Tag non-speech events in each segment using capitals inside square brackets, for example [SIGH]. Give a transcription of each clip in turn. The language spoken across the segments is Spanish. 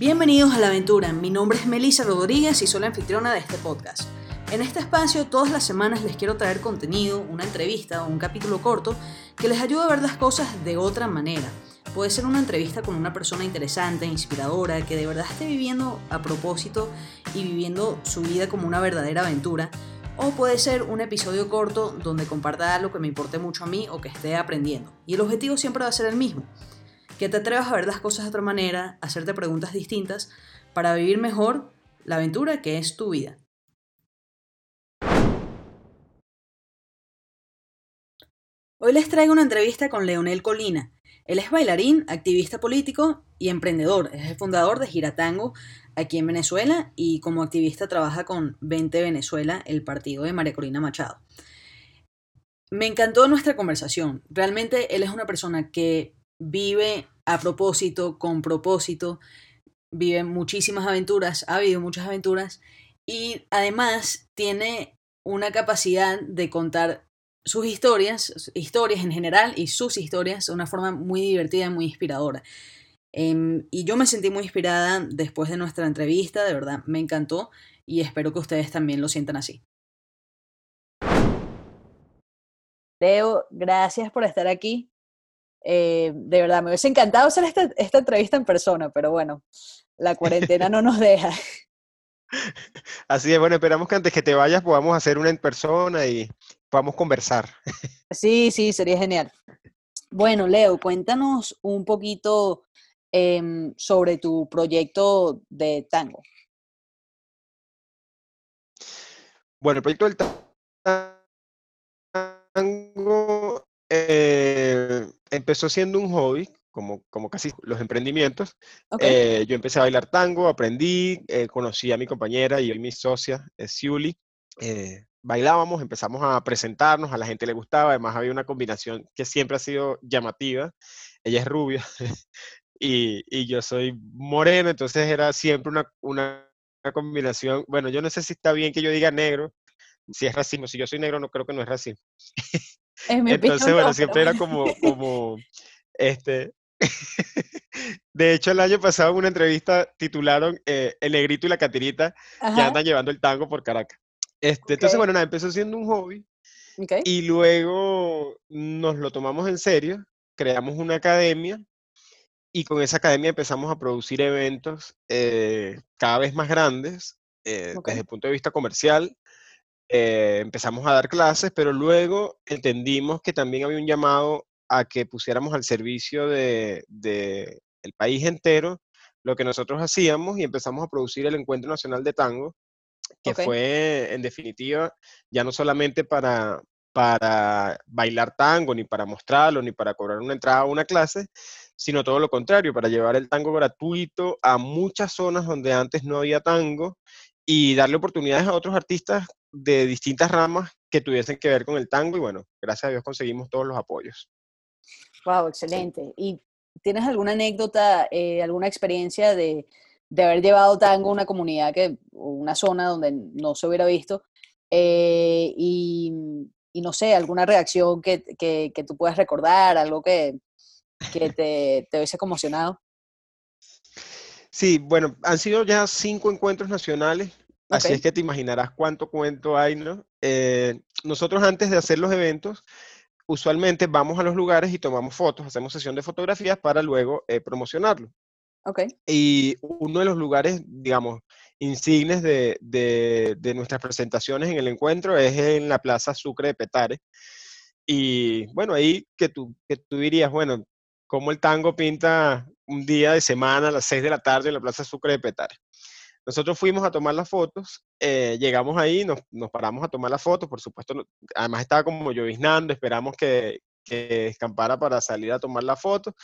Bienvenidos a la aventura, mi nombre es Melissa Rodríguez y soy la anfitriona de este podcast. En este espacio todas las semanas les quiero traer contenido, una entrevista o un capítulo corto que les ayude a ver las cosas de otra manera. Puede ser una entrevista con una persona interesante, inspiradora, que de verdad esté viviendo a propósito y viviendo su vida como una verdadera aventura. O puede ser un episodio corto donde comparta algo que me importe mucho a mí o que esté aprendiendo. Y el objetivo siempre va a ser el mismo. Que te atrevas a ver las cosas de otra manera, hacerte preguntas distintas para vivir mejor la aventura que es tu vida. Hoy les traigo una entrevista con Leonel Colina. Él es bailarín, activista político y emprendedor. Es el fundador de Giratango aquí en Venezuela y como activista trabaja con 20 Venezuela, el partido de María Corina Machado. Me encantó nuestra conversación. Realmente él es una persona que vive a propósito, con propósito, vive muchísimas aventuras, ha habido muchas aventuras y además tiene una capacidad de contar sus historias, historias en general y sus historias de una forma muy divertida y muy inspiradora. Em, y yo me sentí muy inspirada después de nuestra entrevista, de verdad me encantó y espero que ustedes también lo sientan así. Leo, gracias por estar aquí. Eh, de verdad, me hubiese encantado hacer esta, esta entrevista en persona, pero bueno, la cuarentena no nos deja. [LAUGHS] Así es, bueno, esperamos que antes que te vayas podamos hacer una en persona y podamos conversar. Sí, sí, sería genial. Bueno, Leo, cuéntanos un poquito em, sobre tu proyecto de tango. Bueno, el proyecto del tango eh, empezó siendo un hobby, como, como casi los emprendimientos. Eh, yo empecé a bailar tango, aprendí, eh, conocí a mi compañera y hoy mi socia, Siuli. bailábamos, empezamos a presentarnos, a la gente le gustaba, además había una combinación que siempre ha sido llamativa. Ella es rubia [LAUGHS] y, y, yo soy moreno, entonces era siempre una, una, una combinación. Bueno, yo no sé si está bien que yo diga negro, si es racismo, si yo soy negro no creo que no es racismo. [LAUGHS] Entonces, bueno, siempre era como, como, este, [LAUGHS] de hecho, el año pasado en una entrevista titularon eh, El negrito y la catirita que andan llevando el tango por Caracas. Este, Entonces, bueno, nada, empezó siendo un hobby y luego nos lo tomamos en serio, creamos una academia y con esa academia empezamos a producir eventos eh, cada vez más grandes eh, desde el punto de vista comercial eh, empezamos a dar clases, pero luego entendimos que también había un llamado a que pusiéramos al servicio del de, el país entero lo que nosotros hacíamos y empezamos a producir el Encuentro Nacional de Tango, que fue en definitiva ya no solamente para, para bailar tango, ni para mostrarlo, ni para cobrar una entrada a una clase, sino todo lo contrario, para llevar el tango gratuito a muchas zonas donde antes no había tango y darle oportunidades a otros artistas de distintas ramas que tuviesen que ver con el tango y bueno, gracias a Dios conseguimos todos los apoyos. Wow, excelente. ¿Y tienes alguna anécdota, eh, alguna experiencia de, de, haber llevado tango a una comunidad, que, una zona donde no se hubiera visto? Eh, y, y, no sé, alguna reacción que, que, que, tú puedas recordar, algo que, que te, te hubiese conmocionado. Sí, bueno, han sido ya cinco encuentros nacionales Así es que te imaginarás cuánto cuento hay, ¿no? Eh, nosotros antes de hacer los eventos, usualmente vamos a los lugares y tomamos fotos, hacemos sesión de fotografías para luego eh, promocionarlo. Ok. Y uno de los lugares, digamos, insignes de, de, nuestras presentaciones en el encuentro es en la Plaza Sucre de Petare. Y bueno, ahí que tú, que tú dirías, bueno, ¿cómo el tango pinta un día de semana a las 6 de la tarde en la Plaza Sucre de Petare? Nosotros fuimos a tomar las fotos, eh, llegamos ahí, nos, nos, paramos a tomar las fotos, por supuesto, además estaba como lloviznando, esperamos que, que escampara para salir a tomar la foto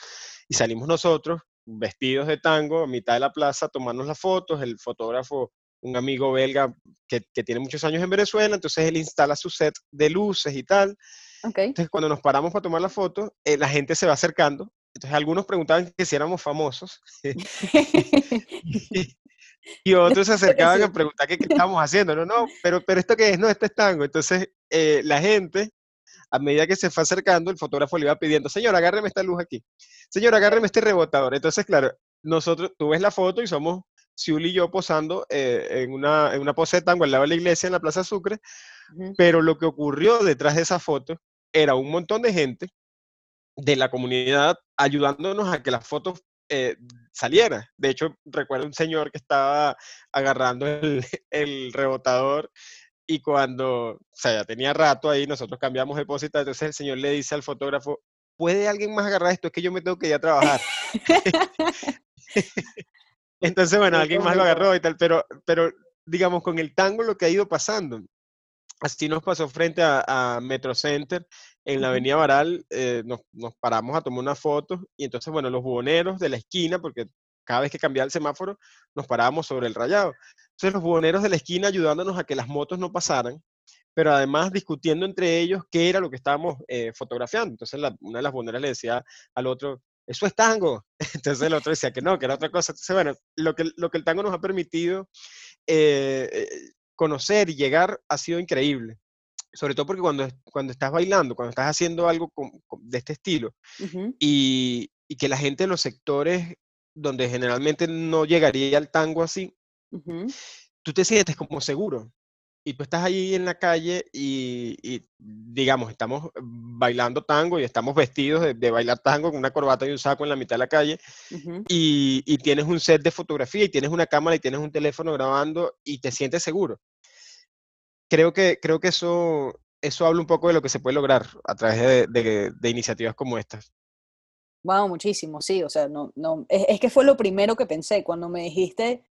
y salimos nosotros vestidos de tango a mitad de la plaza a tomarnos las fotos, el fotógrafo, un amigo belga que, que tiene muchos años en Venezuela, entonces él instala su set de luces y tal. Okay. Entonces cuando nos paramos para tomar la foto, eh, la gente se va acercando entonces algunos preguntaban que si éramos famosos. [LAUGHS] [LAUGHS] Y otros se [LAUGHS] acercaban a preguntar qué, qué [LAUGHS] estábamos haciendo. No, no, pero, pero esto qué es, no, esto es tango. Entonces, eh, la gente, a medida que se fue acercando, el fotógrafo le iba pidiendo, señor, agárreme esta luz aquí. Señor, agárreme este rebotador. Entonces, claro, nosotros, tú ves la foto y somos Siul y yo posando eh, en, una, en una pose de tango al lado de la iglesia en la Plaza Sucre, pero lo que ocurrió detrás de esa foto era un montón de gente de la comunidad ayudándonos a que la foto eh, saliera. De hecho, recuerdo un señor que estaba agarrando el, [LAUGHS] el, rebotador y cuando, o sea, ya tenía rato ahí, nosotros cambiamos de entonces el señor le dice al fotógrafo, ¿puede alguien más agarrar esto? Es que yo me tengo que ir a trabajar. [LAUGHS] [LAUGHS] Entonces, bueno, alguien más lo agarró y tal, pero, pero digamos, con el tango lo que ha ido pasando. Así nos pasó frente a, Metro Center, en la Avenida Baral, eh, nos, paramos a tomar una foto y entonces, bueno, los buhoneros de la esquina, porque cada vez que cambiaba el semáforo, nos parábamos sobre el rayado. Entonces, los buhoneros de la esquina ayudándonos a que las motos no pasaran, pero además discutiendo entre ellos qué era lo que estábamos eh, fotografiando. Entonces, una de las buhoneras le decía al otro, eso es tango. [LAUGHS] Entonces el otro decía que no, que era otra cosa. Entonces, bueno, lo que, lo que el tango nos ha permitido eh, eh, conocer y llegar ha sido increíble. Sobre todo porque cuando, cuando estás bailando, cuando estás haciendo algo de este estilo, y, y, que la gente en los sectores donde generalmente no llegaría al tango así, tú te sientes como seguro y tú estás ahí en la calle y, digamos, estamos bailando tango y estamos vestidos de, bailar tango con una corbata y un saco en la mitad de la calle y, tienes un set de fotografía y tienes una cámara y tienes un teléfono grabando y te sientes seguro. Creo que, creo que eso, eso habla un poco de lo que se puede lograr a través de, iniciativas como estas. Wow, muchísimo, sí, o sea, no, no, es que fue lo primero que pensé cuando me dijiste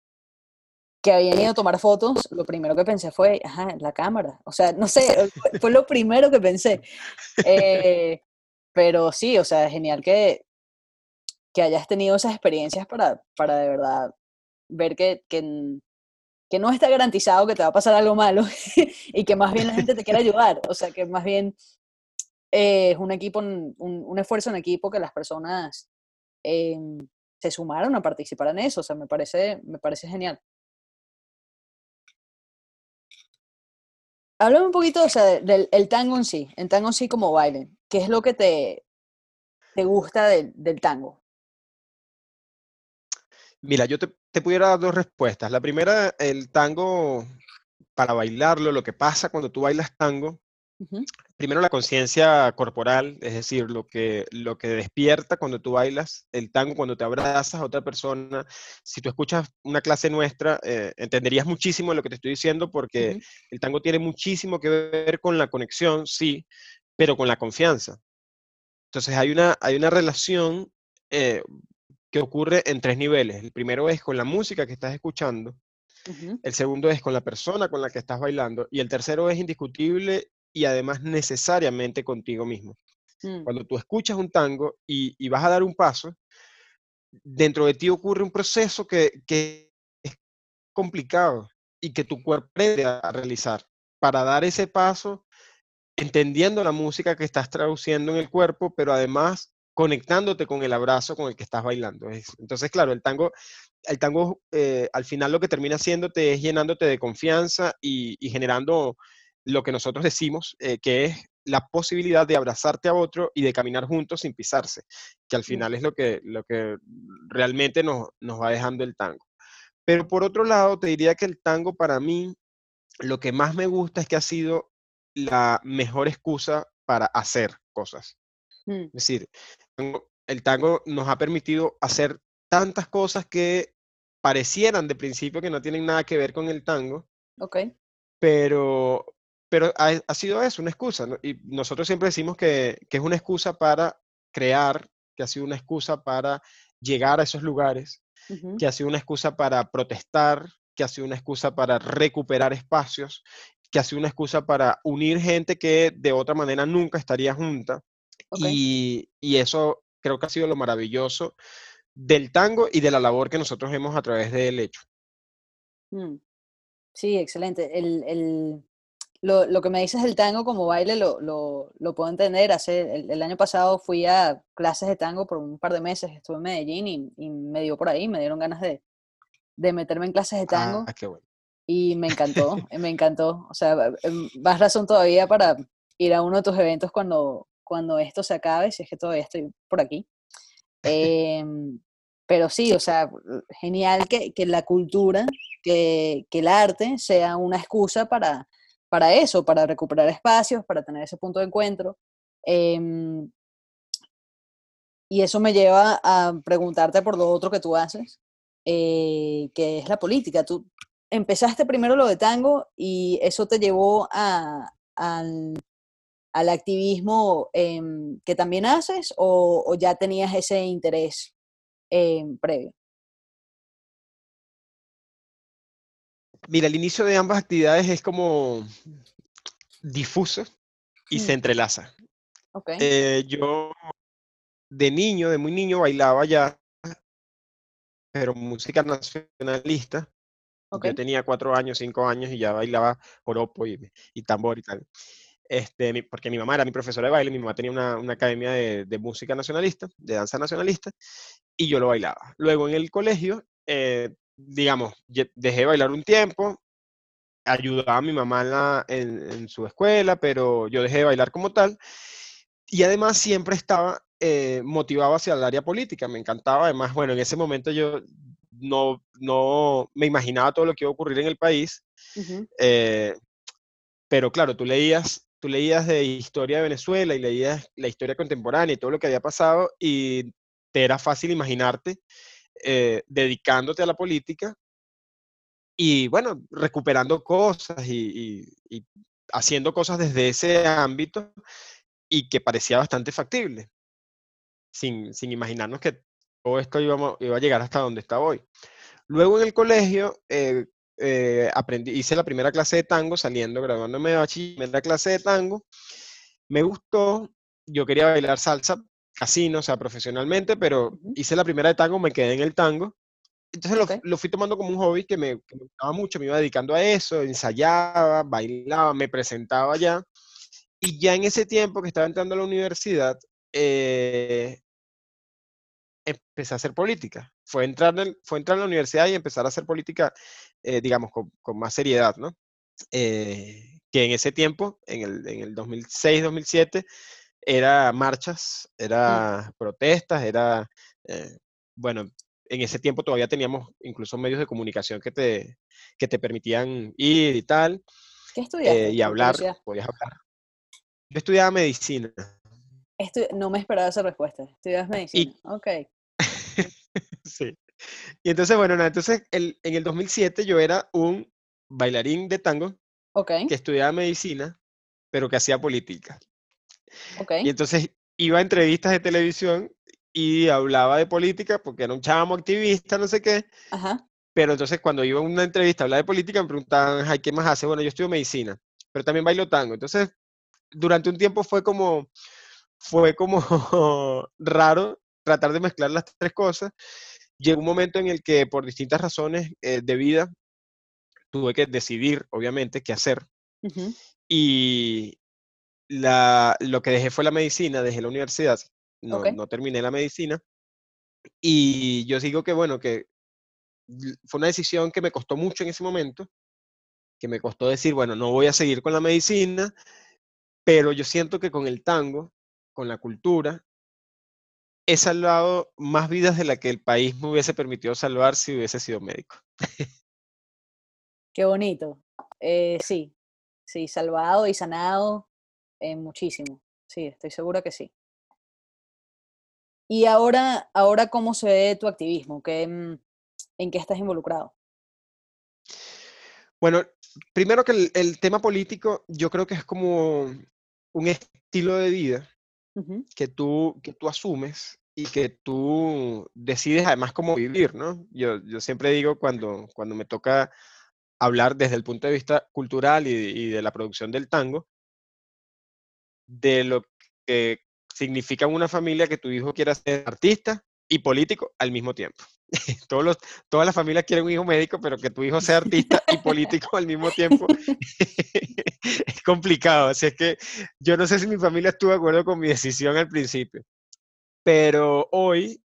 que habían ido a tomar fotos, lo primero que pensé fue, ajá, la cámara. O sea, no sé, fue [LAUGHS] lo primero que pensé. Eh, pero sí, o sea, genial que, que hayas tenido esas experiencias para, para de verdad ver que, que, no está garantizado que te va a pasar algo malo [LAUGHS] y que más bien la gente te quiere ayudar. O sea, que más bien eh, es un equipo, un, un, esfuerzo en equipo que las personas em, se sumaron a participar en eso. O sea, me parece, me parece genial. Háblame un poquito o sea, del el tango en sí, el tango en sí como baile. ¿Qué es lo que te, te gusta del, del tango? Mira, yo te, te, pudiera dar dos respuestas. La primera, el tango, para bailarlo, lo que pasa cuando tú bailas tango, Primero la conciencia corporal, es decir, lo que, lo que despierta cuando tú bailas el tango, cuando te abrazas a otra persona. Si tú escuchas una clase nuestra, eh, entenderías muchísimo lo que te estoy diciendo porque el tango tiene muchísimo que ver con la conexión, sí, pero con la confianza. Entonces hay una, hay una relación eh, que ocurre en tres niveles. El primero es con la música que estás escuchando. El segundo es con la persona con la que estás bailando. Y el tercero es indiscutible y además necesariamente contigo mismo. Mm. Cuando tú escuchas un tango y, vas a dar un paso, dentro de ti ocurre un proceso que, es complicado y que tu cuerpo aprende a realizar para dar ese paso entendiendo la música que estás traduciendo en el cuerpo, pero además conectándote con el abrazo con el que estás bailando. Entonces, claro, el tango, el tango eh, al final lo que termina haciéndote es llenándote de confianza y generando lo que nosotros decimos, eh, que es la posibilidad de abrazarte a otro y de caminar juntos sin pisarse, que al final es lo que, lo que realmente nos, nos va dejando el tango. Pero por otro lado, te diría que el tango para mí, lo que más me gusta es que ha sido la mejor excusa para hacer cosas. Mm. Es decir, el tango nos ha permitido hacer tantas cosas que parecieran de principio que no tienen nada que ver con el tango. Ok. Pero, pero ha, sido eso, una excusa. Y nosotros siempre decimos que, es una excusa para crear, que ha sido una excusa para llegar a esos lugares, que ha sido una excusa para protestar, que ha sido una excusa para recuperar espacios, que ha sido una excusa para unir gente que de otra manera nunca estaría junta. Y, eso creo que ha sido lo maravilloso del tango y de la labor que nosotros hemos a través de él hecho. Mm. Sí, excelente. el, lo, lo, que me dices del tango como baile lo, lo, lo puedo entender. Hace, el, año pasado fui a clases de tango por un par de meses, estuve en Medellín y, y me dio por ahí, me dieron ganas de, de meterme en clases de tango. Ah, qué bueno. Y me encantó, [LAUGHS] me encantó. O sea, em, más razón todavía para ir a uno de tus eventos cuando, cuando esto se acabe, si es que todavía estoy por aquí. [LAUGHS] Eh, pero sí, o sea, genial que, la cultura, que, el arte sea una excusa para, para eso, para recuperar espacios, para tener ese punto de encuentro. Em, y eso me lleva a preguntarte por lo otro que tú haces, eh, que es la política. Tú empezaste primero lo de tango y eso te llevó a, al, activismo em, que también haces o, ya tenías ese interés em, previo? Mira, el inicio de ambas actividades es como difuso y se mm. entrelaza. Eh, yo de niño, de muy niño, bailaba ya, pero música nacionalista. Yo tenía cuatro años, cinco años y ya bailaba joropo y, y tambor y tal. Este, porque mi mamá era mi profesora de baile, mi mamá tenía una, una academia de, de, música nacionalista, de danza nacionalista, y yo lo bailaba. Luego en el colegio, eh, digamos, dejé de bailar un tiempo, ayudaba a mi mamá en, en, su escuela, pero yo dejé de bailar como tal, y además siempre estaba eh, motivado hacia el área política, me encantaba, además, bueno, en ese momento yo no, no me imaginaba todo lo que iba a ocurrir en el país, eh, pero claro, tú leías, tú leías de historia de Venezuela y leías la historia contemporánea y todo lo que había pasado y te era fácil imaginarte eh, dedicándote a la política y bueno, recuperando cosas y, y haciendo cosas desde ese ámbito y que parecía bastante factible sin, sin imaginarnos que todo esto iba a llegar hasta donde está hoy. Luego en el colegio eh, eh, aprendí, hice la primera clase de tango saliendo, graduándome de bachiller, primera clase de tango. Me gustó, yo quería bailar salsa, casino, o sea, profesionalmente, pero hice la primera de tango, me quedé en el tango. Entonces lo, lo, fui tomando como un hobby que me, que me, gustaba mucho, me iba dedicando a eso, ensayaba, bailaba, me presentaba ya. Y ya en ese tiempo que estaba entrando a la universidad, eh, empecé a hacer política. Fue entrar, en, fue entrar a la universidad y empezar a hacer política, eh, digamos, con, con, más seriedad, ¿no? Eh, que en ese tiempo, en el, en el 2006, 2007, era marchas, era protestas, era, eh, bueno, en ese tiempo todavía teníamos incluso medios de comunicación que te, que te permitían ir y tal. ¿Qué estudiaste? y hablar, podías hablar. Yo estudiaba medicina. no me esperaba esa respuesta. Estudias medicina. ok. [LAUGHS] sí. Y entonces, bueno, entonces el, en el 2007 yo era un bailarín de tango okay. que estudiaba medicina, pero que hacía política. Okay. Y entonces iba a entrevistas de televisión y hablaba de política porque era un chamo activista, no sé qué. Ajá. Pero entonces cuando iba a una entrevista a hablar de política me preguntaban, Ay, ¿qué más hace? Bueno, yo estudio medicina, pero también bailo tango. Entonces, durante un tiempo fue como, fue como [LAUGHS] raro tratar de mezclar las tres cosas. Llegó un momento en el que por distintas razones eh, de vida tuve que decidir, obviamente, qué hacer. Y la, lo que dejé fue la medicina, dejé la universidad, no, no terminé la medicina. Y yo digo que, bueno, que fue una decisión que me costó mucho en ese momento, que me costó decir, bueno, no voy a seguir con la medicina, pero yo siento que con el tango, con la cultura, he salvado más vidas de las que el país me hubiese permitido salvar si hubiese sido médico. [LAUGHS] Qué bonito. Eh, sí, sí, salvado y sanado eh, muchísimo. Sí, estoy segura que sí. Y ahora, ahora ¿cómo se ve tu activismo? ¿Qué, mm, ¿En qué estás involucrado? Bueno, primero que el, tema político, yo creo que es como un estilo de vida que, tú, que tú asumes y que tú decides además cómo vivir, ¿no? Yo, yo siempre digo cuando, cuando me toca hablar desde el punto de vista cultural y, y de la producción del tango, de lo que significa una familia que tu hijo quiera ser artista y político al mismo tiempo. [LAUGHS] Todos los, todas las familias quieren un hijo médico, pero que tu hijo sea artista y [LAUGHS] político al mismo tiempo [LAUGHS] complicado. Así es que yo no sé si mi familia estuvo de acuerdo con mi decisión al principio. Pero hoy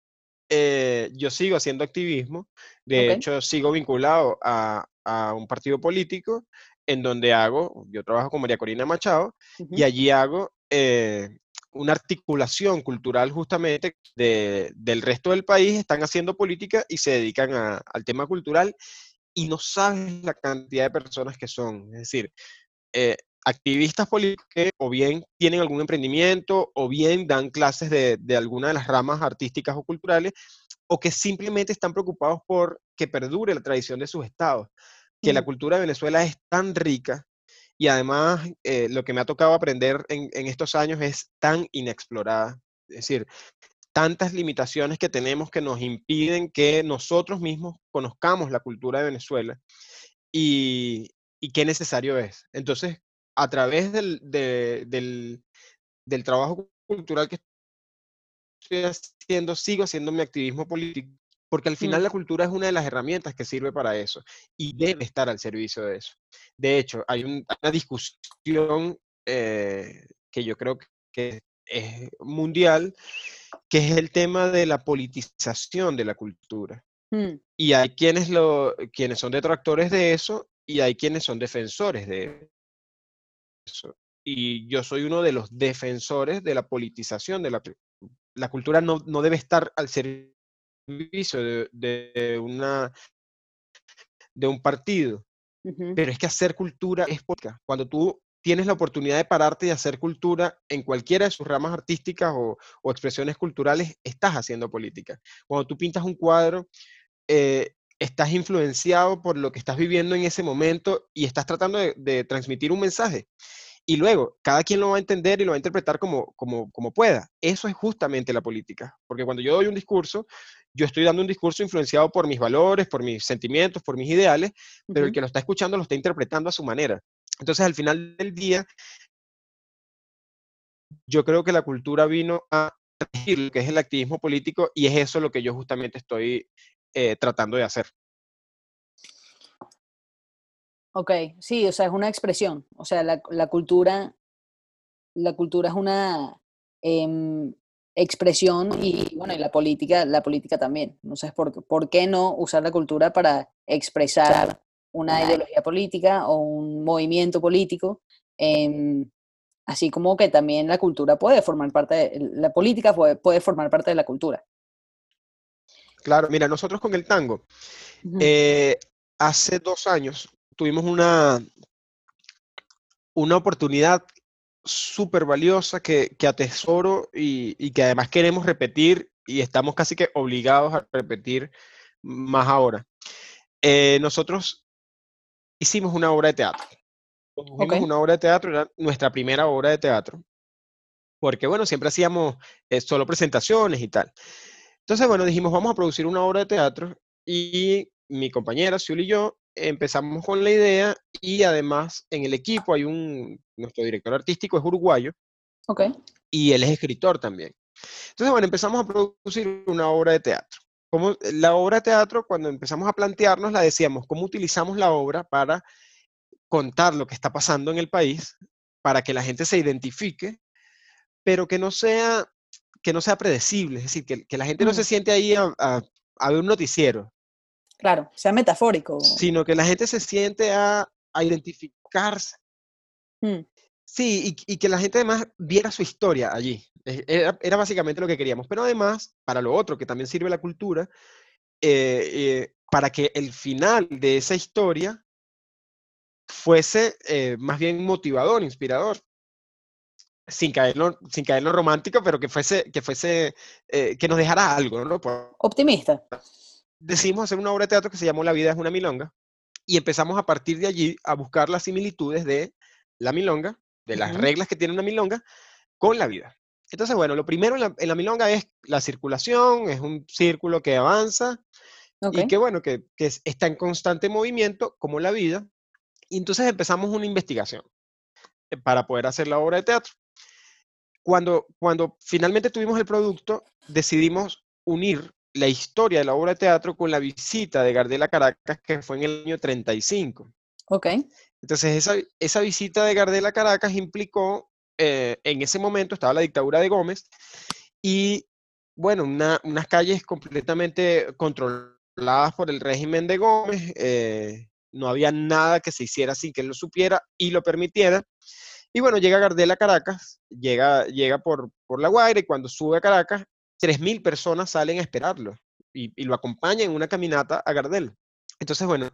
eh, yo sigo haciendo activismo. De hecho, sigo vinculado a, a, un partido político en donde hago, yo trabajo con María Corina Machado y allí hago eh, una articulación cultural justamente del resto del país, están haciendo política y se dedican al tema cultural y no sabes la cantidad de personas que son. Es decir, eh, activistas políticos que o bien tienen algún emprendimiento o bien dan clases de, de, alguna de las ramas artísticas o culturales o que simplemente están preocupados por que perdure la tradición de sus estados, que la cultura de Venezuela es tan rica y además eh, lo que me ha tocado aprender en, en estos años es tan inexplorada. Es decir, tantas limitaciones que tenemos que nos impiden que nosotros mismos conozcamos la cultura de Venezuela y, y qué necesario es. Entonces, a través del, del, del, trabajo cultural que estoy haciendo, sigo haciendo mi activismo político, porque al final la cultura es una de las herramientas que sirve para eso y debe estar al servicio de eso. De hecho, hay, una discusión eh, que yo creo que es mundial que es el tema de la politización de la cultura. Mm. Y hay quienes, lo, quienes son detractores de eso y hay quienes son defensores de eso. Y yo soy uno de los defensores de la politización de la La cultura no, no debe estar al servicio de, una, de un partido. Pero es que hacer cultura es política. Cuando tú tienes la oportunidad de pararte y hacer cultura en cualquiera de sus ramas artísticas o, expresiones culturales, estás haciendo política. Cuando tú pintas un cuadro, eh, estás influenciado por lo que estás viviendo en ese momento y estás tratando de, transmitir un mensaje. Y luego, cada quien lo va a entender y lo va a interpretar como, como, como pueda. Eso es justamente la política. Porque cuando yo doy un discurso, yo estoy dando un discurso influenciado por mis valores, por mis sentimientos, por mis ideales, pero el que lo está escuchando lo está interpretando a su manera. Entonces, al final del día, yo creo que la cultura vino a lo que es el activismo político y es eso lo que yo justamente estoy eh, tratando de hacer. Ok, sí, o sea, es una expresión. O sea, la, cultura, la cultura es una em, expresión y bueno, y la política, la política también. No sé por, por qué no usar la cultura para expresar una ideología política o un movimiento político, em, así como que también la cultura puede formar parte, de, la política puede, puede, formar parte de la cultura. Claro, mira, nosotros con el tango, eh, hace dos años tuvimos una, una oportunidad súper valiosa que, que, atesoro y, y que además queremos repetir y estamos casi que obligados a repetir más ahora. Eh, nosotros hicimos una obra de teatro. Hicimos una obra de teatro, era nuestra primera obra de teatro, porque bueno, siempre hacíamos eh, solo presentaciones y tal. Entonces, bueno, dijimos, vamos a producir una obra de teatro y mi compañera, Siul y yo, empezamos con la idea y además en el equipo hay un, nuestro director artístico es uruguayo. Ok. Y él es escritor también. Entonces, bueno, empezamos a producir una obra de teatro como la obra de teatro, cuando empezamos a plantearnos, la decíamos, ¿cómo utilizamos la obra para contar lo que está pasando en el país, para que la gente se identifique, pero que no sea, que no sea predecible, es decir, que, la gente no se mm. siente ahí a, ver un noticiero. Claro, sea metafórico. Sino que la gente se siente a, identificarse. Mm. Sí, y, que la gente además viera su historia allí. Era, básicamente lo que queríamos. Pero además, para lo otro, que también sirve la cultura, eh, eh, para que el final de esa historia fuese eh, más bien motivador, inspirador. Sin caer, sin caer lo romántico, pero que fuese, que fuese, que nos dejara algo, ¿no? Optimista. Decidimos hacer una obra de teatro que se llamó La vida es una milonga y empezamos a partir de allí a buscar las similitudes de la milonga, de las reglas que tiene una milonga, con la vida. Entonces, bueno, lo primero en la, milonga es la circulación, es un círculo que avanza y que, bueno, que, está en constante movimiento, como la vida. Y entonces empezamos una investigación eh, para poder hacer la obra de teatro. Cuando, cuando finalmente tuvimos el producto, decidimos unir la historia de la obra de teatro con la visita de Gardel a Caracas, que fue en el año 35. Ok. Entonces, esa, esa visita de Gardel a Caracas implicó eh, en ese momento estaba la dictadura de Gómez y, bueno, unas calles completamente controladas por el régimen de Gómez. Eh, no había nada que se hiciera sin que él lo supiera y lo permitiera. Y bueno, llega Gardel a Caracas, llega, llega por, por La Guaira y cuando sube a Caracas, 3.000 personas salen a esperarlo y, lo acompañan en una caminata a Gardel. Entonces, bueno,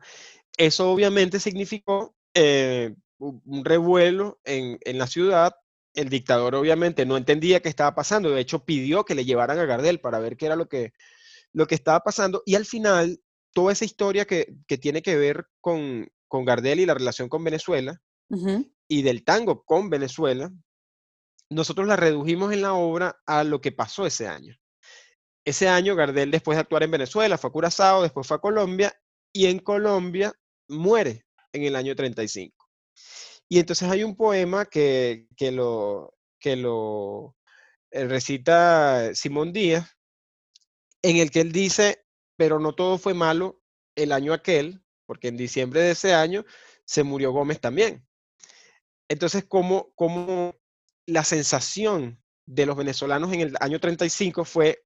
eso obviamente significó eh, un revuelo en, en, la ciudad. El dictador obviamente no entendía qué estaba pasando, de hecho pidió que le llevaran a Gardel para ver qué era lo que, lo que estaba pasando y al final toda esa historia que, que tiene que ver con, con, Gardel y la relación con Venezuela y del tango con Venezuela, nosotros la redujimos en la obra a lo que pasó ese año. Ese año Gardel, después de actuar en Venezuela, fue a Curazao, después fue a Colombia, y en Colombia muere en el año 35. Y entonces hay un poema que, que lo, que lo eh, recita Simón Díaz, en el que él dice, pero no todo fue malo el año aquel, porque en diciembre de ese año se murió Gómez también. Entonces, como, como la sensación de los venezolanos en el año 35 fue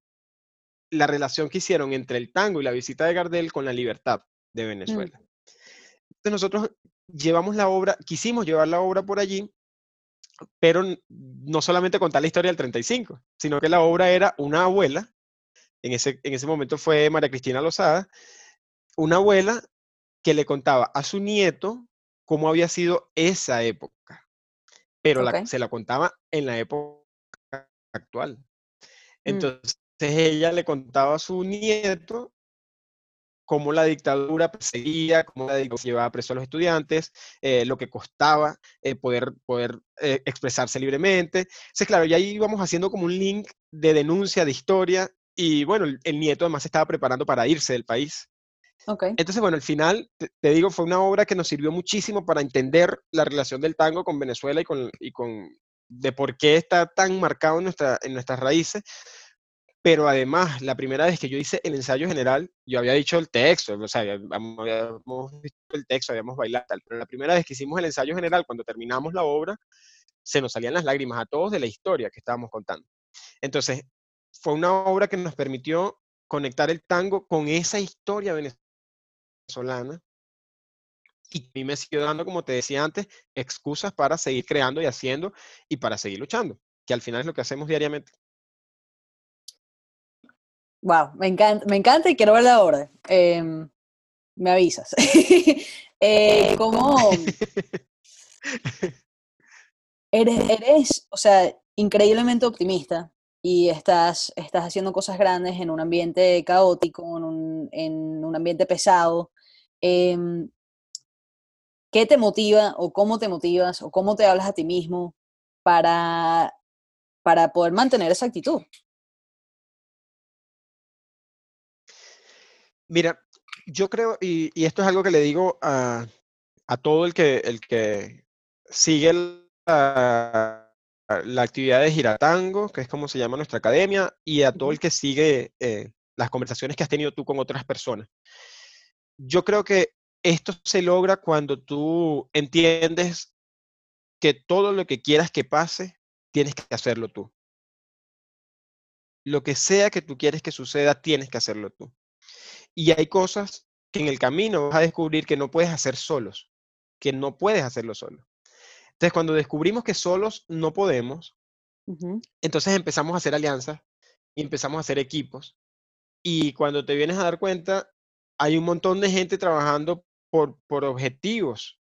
la relación que hicieron entre el tango y la visita de Gardel con la libertad de mm. Venezuela. Entonces nosotros llevamos la obra, quisimos llevar la obra por allí, pero no solamente contar la historia del 35, sino que la obra era una abuela, en ese, en ese momento fue María Cristina Lozada, una abuela que le contaba a su nieto cómo había sido esa época pero se la contaba en la época actual. Mm. Entonces ella le contaba a su nieto cómo la dictadura perseguía, cómo la dictadura llevaba preso a los estudiantes, eh, lo que costaba eh, poder, poder eh, expresarse libremente. Entonces, claro, ya ahí íbamos haciendo como un link de denuncia, de historia, y bueno, el, nieto además se estaba preparando para irse del país. Entonces, bueno, al final, te, digo, fue una obra que nos sirvió muchísimo para entender la relación del tango con Venezuela y con, y con de por qué está tan marcado en, nuestra, en nuestras raíces. Pero además, la primera vez que yo hice el ensayo general, yo había dicho el texto, o sea, habíamos visto el texto, habíamos bailado, tal, pero la primera vez que hicimos el ensayo general, cuando terminamos la obra, se nos salían las lágrimas a todos de la historia que estábamos contando. Entonces, fue una obra que nos permitió conectar el tango con esa historia venezolana venezolana y a mí me sigue dando, como te decía antes, excusas para seguir creando y haciendo y para seguir luchando, que al final es lo que hacemos diariamente. Wow, me encanta, me encanta y quiero verla ahora. Em, me avisas. [LAUGHS] eh, eres, eres, o sea, increíblemente optimista y estás, estás haciendo cosas grandes en un ambiente caótico, en un ambiente pesado. Em, ¿Qué te motiva o cómo te motivas o cómo te hablas a ti mismo para, para poder mantener esa actitud? Mira, yo creo, y, esto es algo que le digo a, todo el que, el que sigue la, la, actividad de Giratango, que es como se llama nuestra academia, y a todo el que sigue eh, las conversaciones que has tenido tú con otras personas yo creo que esto se logra cuando tú entiendes que todo lo que quieras que pase, tienes que hacerlo tú. Lo que sea que tú quieres que suceda, tienes que hacerlo tú. Y hay cosas que en el camino vas a descubrir que no puedes hacer solos, que no puedes hacerlo solo. Entonces, cuando descubrimos que solos no podemos, entonces empezamos a hacer alianzas y empezamos a hacer equipos. Y cuando te vienes a dar cuenta, hay un montón de gente trabajando por, por objetivos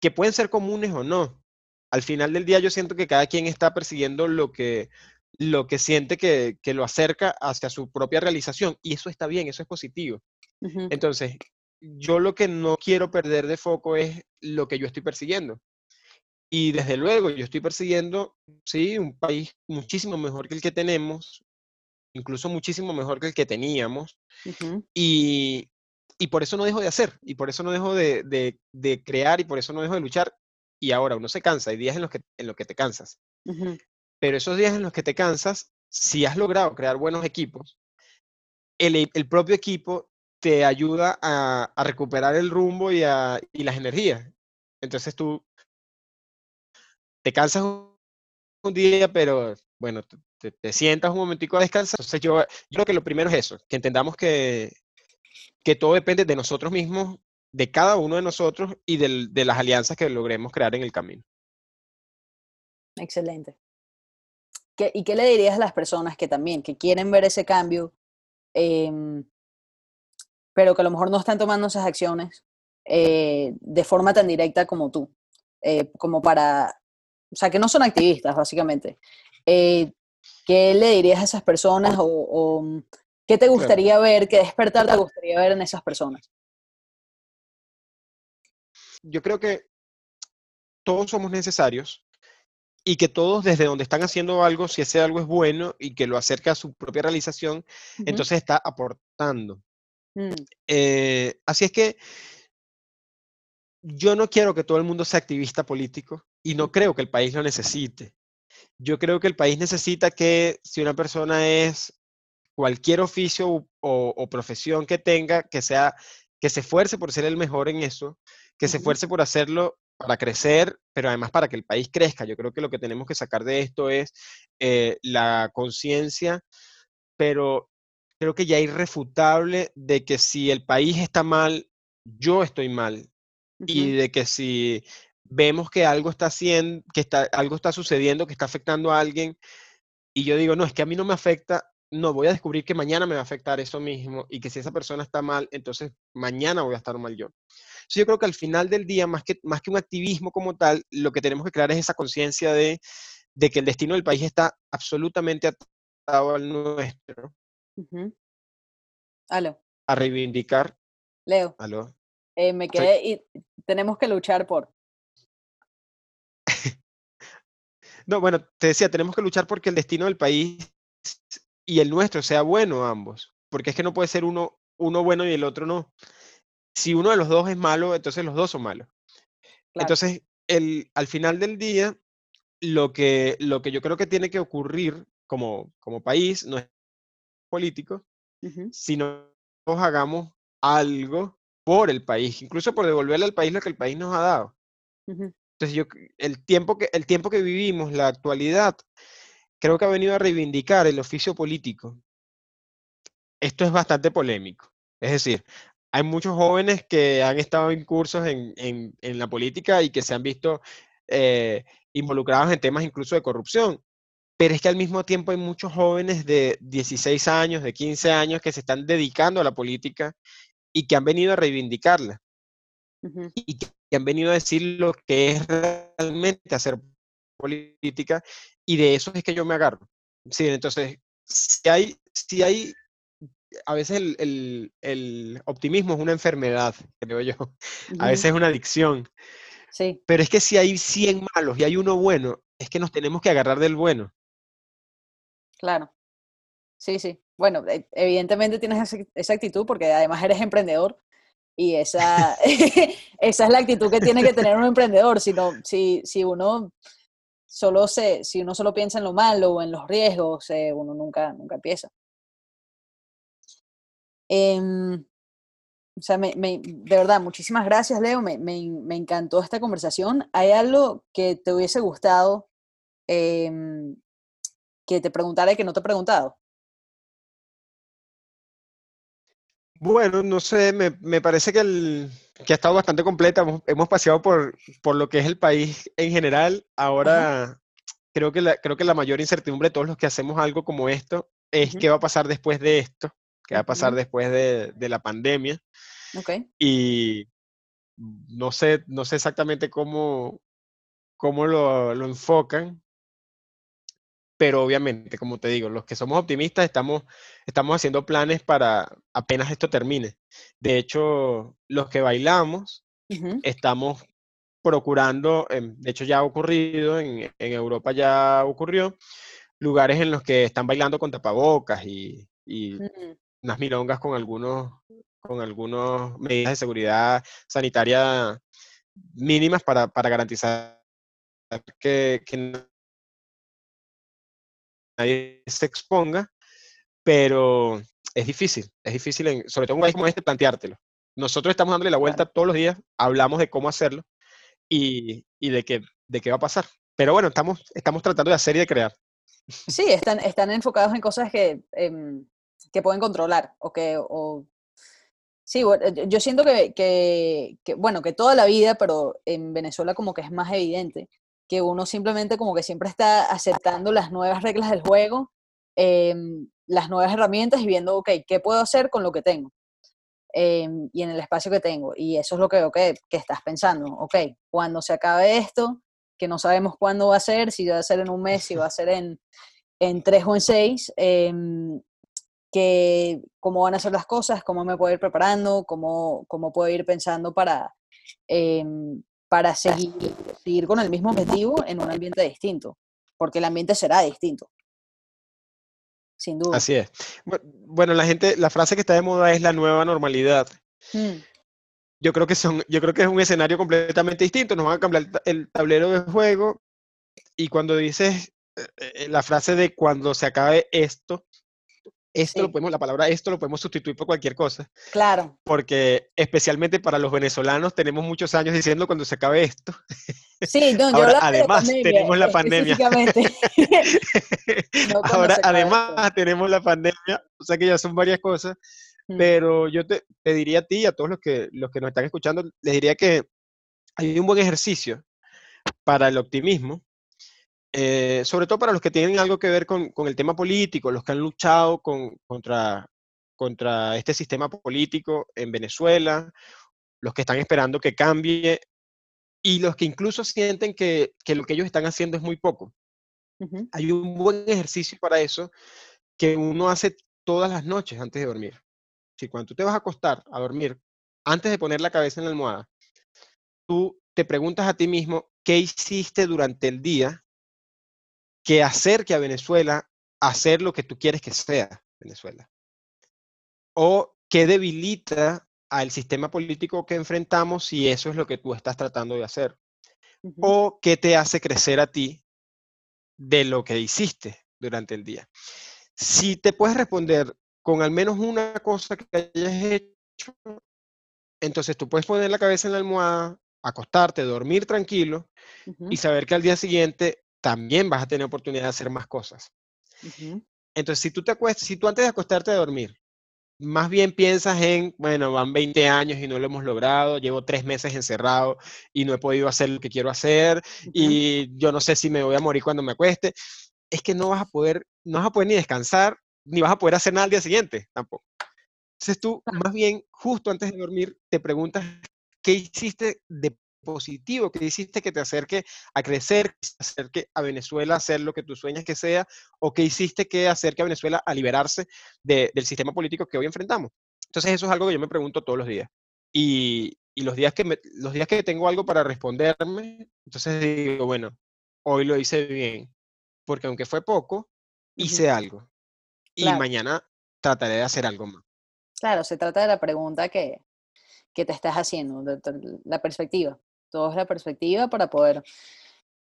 que pueden ser comunes o no. Al final del día yo siento que cada quien está persiguiendo lo que, lo que siente que, que lo acerca hacia su propia realización y eso está bien, eso es positivo. Entonces, yo lo que no quiero perder de foco es lo que yo estoy persiguiendo. Y desde luego, yo estoy persiguiendo, sí, un país muchísimo mejor que el que tenemos, incluso muchísimo mejor que el que teníamos. y, y por eso no dejo de hacer, y por eso no dejo de, crear, y por eso no dejo de luchar. Y ahora uno se cansa, hay días en los que, en los que te cansas. Pero esos días en los que te cansas, si has logrado crear buenos equipos, el, el propio equipo te ayuda a, a recuperar el rumbo y, a, y, las energías. Entonces tú te cansas un día, pero bueno, te, te sientas un momentico a descansar. Entonces yo, yo creo que lo primero es eso, que entendamos que, que todo depende de nosotros mismos, de cada uno de nosotros y de las alianzas que logremos crear en el camino. Excelente. ¿y qué le dirías a las personas que también, que quieren ver ese cambio, em, pero que a lo mejor no están tomando esas acciones eh, de forma tan directa como tú? Eh, como para, o sea, que no son activistas, básicamente. Eh, ¿Qué le dirías a esas personas o, qué te gustaría ver, qué despertar te gustaría ver en esas personas? Yo creo que todos somos necesarios y que todos desde donde están haciendo algo, si ese algo es bueno y que lo acerca a su propia realización, entonces está aportando. Mm. Eh, así es que yo no quiero que todo el mundo sea activista político y no creo que el país lo necesite. Yo creo que el país necesita que si una persona es cualquier oficio o, profesión que tenga, que sea, que se esfuerce por ser el mejor en eso, que se esfuerce por hacerlo para crecer, pero además para que el país crezca. Yo creo que lo que tenemos que sacar de esto es eh, la conciencia, pero creo que ya es irrefutable de que si el país está mal, yo estoy mal. Y de que si vemos que algo está haciendo, que está, algo está sucediendo, que está afectando a alguien, y yo digo, no, es que a mí no me afecta, no, voy a descubrir que mañana me va a afectar eso mismo, y que si esa persona está mal, entonces mañana voy a estar mal yo. yo creo que al final del día, más que, más que un activismo como tal, lo que tenemos que crear es esa conciencia de, de, que el destino del país está absolutamente atado al nuestro. Aló. A reivindicar. Leo. Aló. Eh, me quedé y tenemos que luchar por. [LAUGHS] no, bueno, te decía, tenemos que luchar porque el destino del país y el nuestro sea bueno ambos, porque es que no puede ser uno, uno bueno y el otro no. Si uno de los dos es malo, entonces los dos son malos. Entonces, el, al final del día, lo que, lo que yo creo que tiene que ocurrir como, como país, no es político, sino hagamos algo por el país, incluso por devolverle al país lo que el país nos ha dado. Entonces, yo, el, tiempo que, el tiempo que vivimos, la actualidad, creo que ha venido a reivindicar el oficio político. Esto es bastante polémico. Es decir, hay muchos jóvenes que han estado en cursos en, en, en la política y que se han visto eh, involucrados en temas incluso de corrupción. Pero es que al mismo tiempo hay muchos jóvenes de 16 años, de 15 años que se están dedicando a la política y que han venido a reivindicarla. Y que, han venido a decir lo que es realmente hacer política y de eso es que yo me agarro. Sí, entonces, si hay, si hay a veces el, el, optimismo es una enfermedad, creo yo. [LAUGHS] A veces es una adicción. Sí. Pero es que si hay 100 malos y hay uno bueno, es que nos tenemos que agarrar del bueno. Claro. Sí, sí. Bueno, e, evidentemente tienes esa actitud porque además eres emprendedor y esa, [LAUGHS] esa es la actitud que tiene que tener un [LAUGHS] emprendedor. Si, si, si, uno solo se, si uno solo piensa en lo malo o en los riesgos, eh, uno nunca, nunca empieza. Em, o sea, me, de verdad, muchísimas gracias, Leo. Me, me, encantó esta conversación. ¿Hay algo que te hubiese gustado em, que te preguntara y que no te he preguntado? Bueno, no sé, me, parece que, el, que ha estado bastante completa. Hemos, paseado por, por, lo que es el país en general. Ahora creo que, la, creo que la mayor incertidumbre de todos los que hacemos algo como esto es qué va a pasar después de esto, qué va a pasar después de, de, la pandemia. Okay. Y no sé, no sé exactamente cómo, cómo lo, lo enfocan, pero obviamente, como te digo, los que somos optimistas estamos, estamos haciendo planes para apenas esto termine. De hecho, los que bailamos, estamos procurando, em, de hecho ya ha ocurrido, en, Europa ya ocurrió, lugares en los que están bailando con tapabocas y, y unas milongas con algunos con algunas medidas de seguridad sanitaria mínimas para, para garantizar que, que nadie se exponga, pero es difícil, es difícil, sobre todo en un país como este, planteártelo. Nosotros estamos dándole la vuelta todos los días, hablamos de cómo hacerlo y, y, de, qué, de qué va a pasar. Pero bueno, estamos, estamos tratando de hacer y de crear. Sí, están, están enfocados en cosas que, em, que pueden controlar o que... O... Sí, yo siento que, que, que, bueno, que toda la vida, pero en Venezuela como que es más evidente, que uno simplemente como que siempre está aceptando las nuevas reglas del juego, em, las nuevas herramientas y viendo, ok, ¿qué puedo hacer con lo que tengo? Em, y en el espacio que tengo. Y eso es lo que que, que estás pensando, ok, cuando se acabe esto, que no sabemos cuándo va a ser, si va a ser en un mes, si va a ser en, en tres o en seis, em, que cómo van a ser las cosas, cómo me puedo ir preparando, cómo, cómo puedo ir pensando para, para seguir, seguir con el mismo objetivo en un ambiente distinto, porque el ambiente será distinto. Sin duda. Así es. Bueno, la gente, la frase que está de moda es la nueva normalidad. Mm. Yo creo que son, yo creo que es un escenario completamente distinto. Nos van a cambiar el tablero de juego. Y cuando dices eh, eh, la frase de cuando se acabe esto, esto lo podemos, la palabra esto lo podemos sustituir por cualquier cosa. Claro. Porque especialmente para los venezolanos tenemos muchos años diciendo cuando se acabe esto. Sí, no, [LAUGHS] Ahora, además tenemos la pandemia. [LAUGHS] Ahora además tenemos la pandemia, o sea que ya son varias cosas. Mm. Pero yo te, te, diría a ti y a todos los que, los que nos están escuchando, les diría que hay un buen ejercicio para el optimismo eh, sobre todo para los que tienen algo que ver con, el tema político, los que han luchado contra, contra este sistema político en Venezuela, los que están esperando que cambie y los que incluso sienten que, lo que ellos están haciendo es muy poco. Hay un buen ejercicio para eso que uno hace todas las noches antes de dormir. Si cuando tú te vas a acostar a dormir, antes de poner la cabeza en la almohada, tú te preguntas a ti mismo qué hiciste durante el día que acerque a Venezuela a hacer lo que tú quieres que sea Venezuela. O que debilita al sistema político que enfrentamos si eso es lo que tú estás tratando de hacer. O qué te hace crecer a ti de lo que hiciste durante el día. Si te puedes responder con al menos una cosa que hayas hecho, entonces tú puedes poner la cabeza en la almohada, acostarte, dormir tranquilo y saber que al día siguiente también vas a tener oportunidad de hacer más cosas. Entonces, si tú te acuestas, si tú antes de acostarte a dormir, más bien piensas en, bueno, van 20 años y no lo hemos logrado, llevo tres meses encerrado y no he podido hacer lo que quiero hacer y yo no sé si me voy a morir cuando me acueste, es que no vas a poder, no vas a poder ni descansar, ni vas a poder hacer nada al día siguiente tampoco. Entonces tú, más bien, justo antes de dormir, te preguntas qué hiciste de positivo que hiciste que te acerque a crecer, que acerque a Venezuela a hacer lo que tú sueñas que sea, o que hiciste que acerque a Venezuela a liberarse del sistema político que hoy enfrentamos. Entonces eso es algo que yo me pregunto todos los días. Y, los, días que los días que tengo algo para responderme, entonces digo, bueno, hoy lo hice bien, porque aunque fue poco, hice algo. Y mañana trataré de hacer algo más. Claro, se trata de la pregunta que, que te estás haciendo, de la perspectiva todo es la perspectiva para poder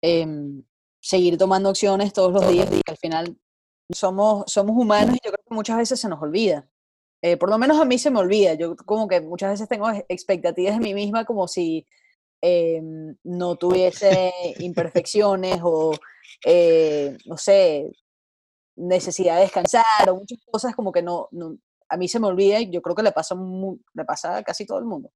em, seguir tomando acciones todos los días y al final somos, somos humanos y yo creo que muchas veces se nos olvida. Eh, por lo menos a mí se me olvida. Yo como que muchas veces tengo expectativas de mí misma como si em, no tuviese imperfecciones o, eh, no sé, necesidad de descansar o muchas cosas como que no, a mí se me olvida y yo creo que le pasa, le pasa a casi todo el mundo.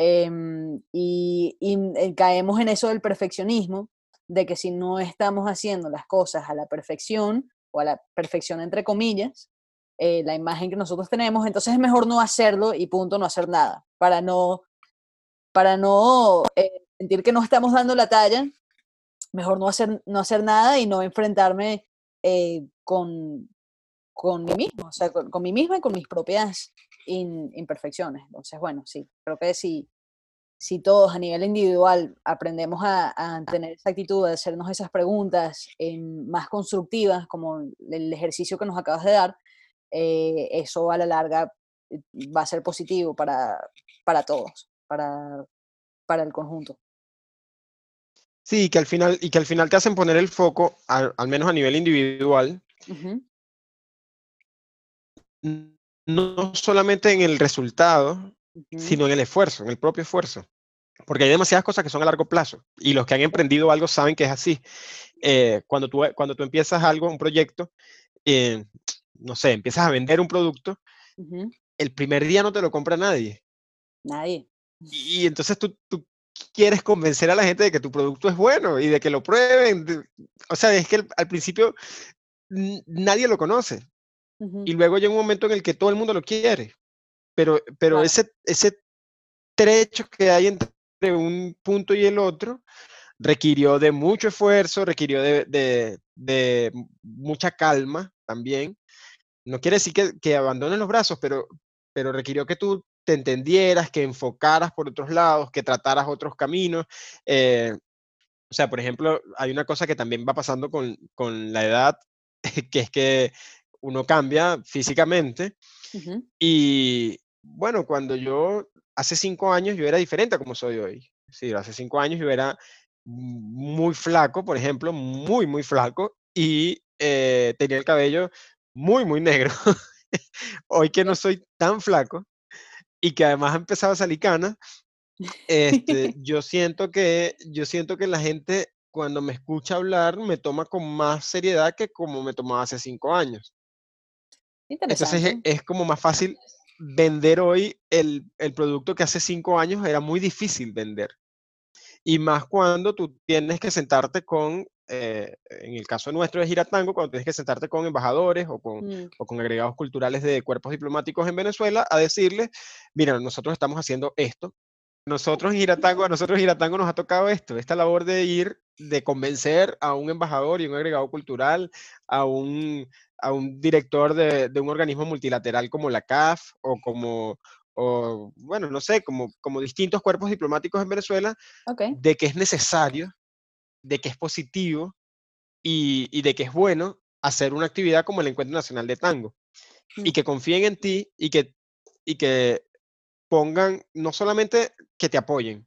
Em, y, eh, caemos en eso del perfeccionismo, de que si no estamos haciendo las cosas a la perfección, o a la perfección entre comillas, eh, la imagen que nosotros tenemos, entonces es mejor no hacerlo y punto, no hacer nada, para no, para no eh, sentir que no estamos dando la talla, mejor no hacer, no hacer nada y no enfrentarme con, con mí mismo, o sea, con, con, mí misma y con mis propias imperfecciones. Entonces, bueno, sí, creo que si, si todos a nivel individual aprendemos a, tener esa actitud de hacernos esas preguntas más constructivas, como el ejercicio que nos acabas de dar, eh, eso a la larga eh, va a ser positivo para, para todos, para, para el conjunto. Sí, que al final, y que al final te hacen poner el foco, al, menos a nivel individual, no solamente en el resultado, sino en el esfuerzo, en el propio esfuerzo. Porque hay demasiadas cosas que son a largo plazo y los que han emprendido algo saben que es así. Eh, cuando, tú, cuando tú empiezas algo, un proyecto, eh, no sé, empiezas a vender un producto, el primer día no te lo compra nadie. Nadie. Y, entonces tú, tú, quieres convencer a la gente de que tu producto es bueno y de que lo prueben. O sea, es que al principio nadie lo conoce. Y luego llega un momento en el que todo el mundo lo quiere. Pero, pero ese, ese trecho que hay entre un punto y el otro requirió de mucho esfuerzo, requirió de, de, mucha calma también. No quiere decir que, que abandones los brazos, pero, pero requirió que tú te entendieras, que enfocaras por otros lados, que trataras otros caminos. Eh, o sea, por ejemplo, hay una cosa que también va pasando con, con la edad, [LAUGHS] que es que uno cambia físicamente. Y bueno, cuando yo, hace cinco años, yo era diferente a como soy hoy. Sí, hace cinco años yo era muy flaco, por ejemplo, muy, muy flaco, y eh, tenía el cabello muy, muy negro. [LAUGHS] hoy que no soy tan flaco, y que además ha empezado a salir cana, este, [LAUGHS] yo, siento que, yo siento que la gente cuando me escucha hablar me toma con más seriedad que como me tomaba hace cinco años. Entonces es, es, como más fácil vender hoy el, el, producto que hace cinco años era muy difícil vender. Y más cuando tú tienes que sentarte con eh, en el caso nuestro de Giratango, cuando tienes que sentarte con embajadores o con, mm. o con agregados culturales de cuerpos diplomáticos en Venezuela a decirles, mira, nosotros estamos haciendo esto. Nosotros en Giratango, a [LAUGHS] nosotros en Giratango nos ha tocado esto, esta labor de ir, de convencer a un embajador y un agregado cultural, a un, a un director de, de un organismo multilateral como la CAF o como, o bueno, no sé, como, como distintos cuerpos diplomáticos en Venezuela, de que es necesario de que es positivo y, de que es bueno hacer una actividad como el Encuentro Nacional de Tango. Y mm. que confíen en ti y que, y que pongan, no solamente que te apoyen,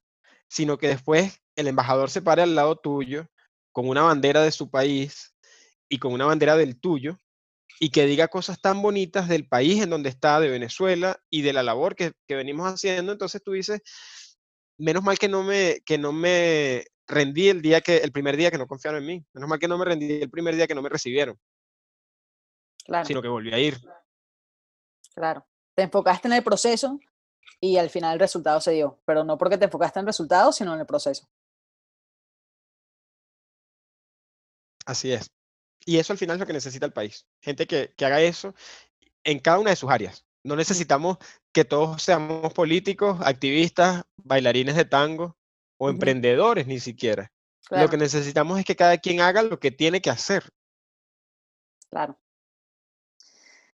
sino que después el embajador se pare al lado tuyo con una bandera de su país y con una bandera del tuyo y que diga cosas tan bonitas del país en donde está, de Venezuela y de la labor que, que venimos haciendo. Entonces tú dices, menos mal que no me, que no me rendí el día que, el primer día que no confiaron en mí. Menos mal que no me rendí el primer día que no me recibieron. Claro. Sino que volví a ir. Claro. Te enfocaste en el proceso y al final el resultado se dio. Pero no porque te enfocaste en el resultado, sino en el proceso. Así es. Y eso al final es lo que necesita el país. Gente que, que haga eso en cada una de sus áreas. No necesitamos que todos seamos políticos, activistas, bailarines de tango o emprendedores ni siquiera. Lo que necesitamos es que cada quien haga lo que tiene que hacer. Claro.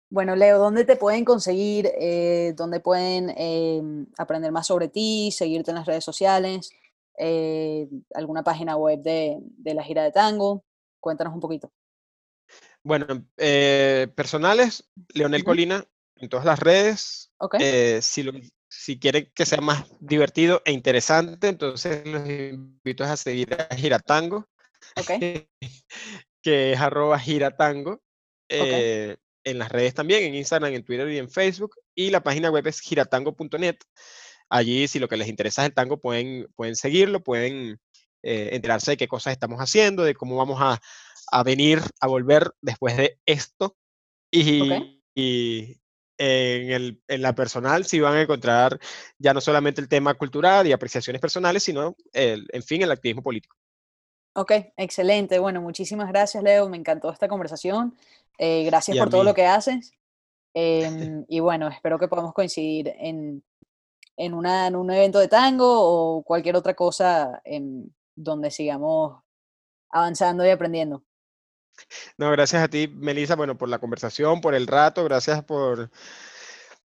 Bueno, Leo, ¿dónde te pueden conseguir? Eh, ¿Dónde pueden em, aprender más sobre ti? ¿Seguirte en las redes sociales? Eh, ¿Alguna página web de, la gira de tango? Cuéntanos un poquito. Bueno, eh, personales, Leonel Colina en todas las redes. Eh, si, si quieren que sea más divertido e interesante, entonces los invito a seguir a Giratango, [LAUGHS] que es arroba giratango. Eh, en las redes también, en Instagram, en Twitter y en Facebook. Y la página web es giratango.net. Allí, si lo que les interesa es el tango, pueden, pueden seguirlo, pueden eh, enterarse de qué cosas estamos haciendo, de cómo vamos a, a venir, a volver después de esto. Y, y, en, el, en, la personal sí van a encontrar ya no solamente el tema cultural y apreciaciones personales, sino, el, en fin, el activismo político. Ok, excelente. Bueno, muchísimas gracias, Leo. Me encantó esta conversación. Eh, gracias por todo lo que haces. [LAUGHS] Em, y bueno, espero que podamos coincidir en, en, una, en, un evento de tango o cualquier otra cosa en donde sigamos avanzando y aprendiendo. No, gracias a ti, Melissa, bueno, por la conversación, por el rato, gracias por,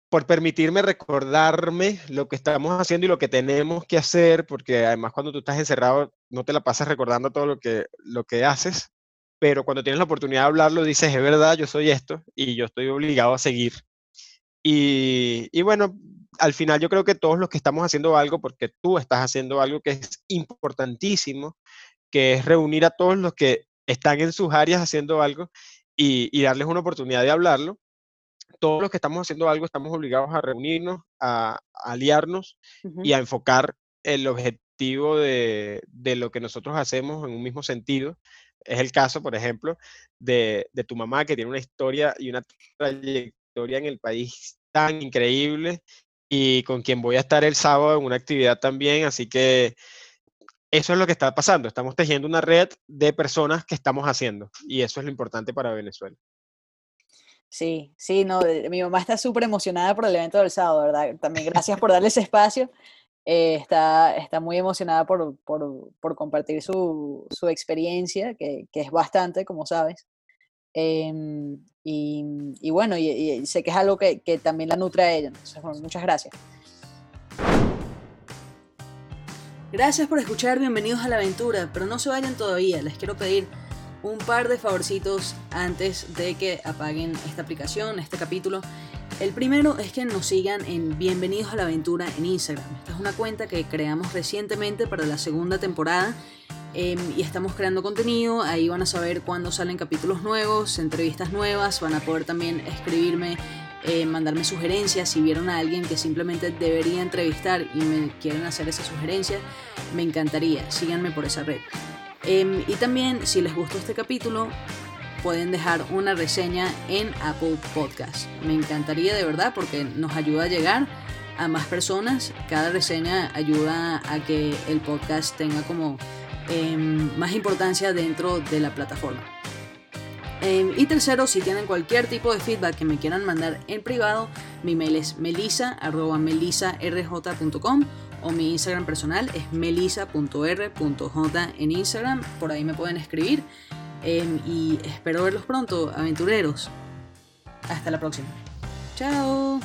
por permitirme recordarme lo que estamos haciendo y lo que tenemos que hacer, porque además cuando tú estás encerrado no te la pasas recordando todo lo que, lo que haces, pero cuando tienes la oportunidad de hablarlo dices, es verdad, yo soy esto y yo estoy obligado a seguir. Y, y bueno, al final yo creo que todos los que estamos haciendo algo, porque tú estás haciendo algo que es importantísimo, que es reunir a todos los que están en sus áreas haciendo algo y, darles una oportunidad de hablarlo. Todos los que estamos haciendo algo estamos obligados a reunirnos, a, aliarnos y a enfocar el objetivo de, lo que nosotros hacemos en un mismo sentido. Es el caso, por ejemplo, de, de tu mamá que tiene una historia y una trayectoria en el país tan increíble y con quien voy a estar el sábado en una actividad también. Así que eso es lo que está pasando. Estamos tejiendo una red de personas que estamos haciendo y eso es lo importante para Venezuela. Sí, sí, no, mi mamá está súper emocionada por el evento del sábado, ¿verdad? También gracias por darle ese espacio. Eh, está, está muy emocionada por, por, por compartir su, su experiencia, que, que, es bastante, como sabes. Em, y, bueno, y, sé que es algo que, también la nutre a ella. Muchas gracias. Gracias por escuchar, bienvenidos a la aventura, pero no se vayan todavía, les quiero pedir un par de favorcitos antes de que apaguen esta aplicación, este capítulo. El primero es que nos sigan en Bienvenidos a la Aventura en Instagram. Esta es una cuenta que creamos recientemente para la segunda temporada em, y estamos creando contenido. Ahí van a saber cuándo salen capítulos nuevos, entrevistas nuevas, van a poder también escribirme eh, mandarme sugerencias. Si vieron a alguien que simplemente debería entrevistar y me quieren hacer esa sugerencia, me encantaría. Síganme por esa red. Em, y también, si les gustó este capítulo, pueden dejar una reseña en Apple Podcast. Me encantaría de verdad porque nos ayuda a llegar a más personas. Cada reseña ayuda a que el podcast tenga como em, más importancia dentro de la plataforma. Em, y tercero, si tienen cualquier tipo de feedback que me quieran mandar en privado, mi mail es melisa.melisarj.com o mi Instagram personal es melisa.r.j en Instagram. Por ahí me pueden escribir. Em, y espero verlos pronto, aventureros. Hasta la próxima. Chao.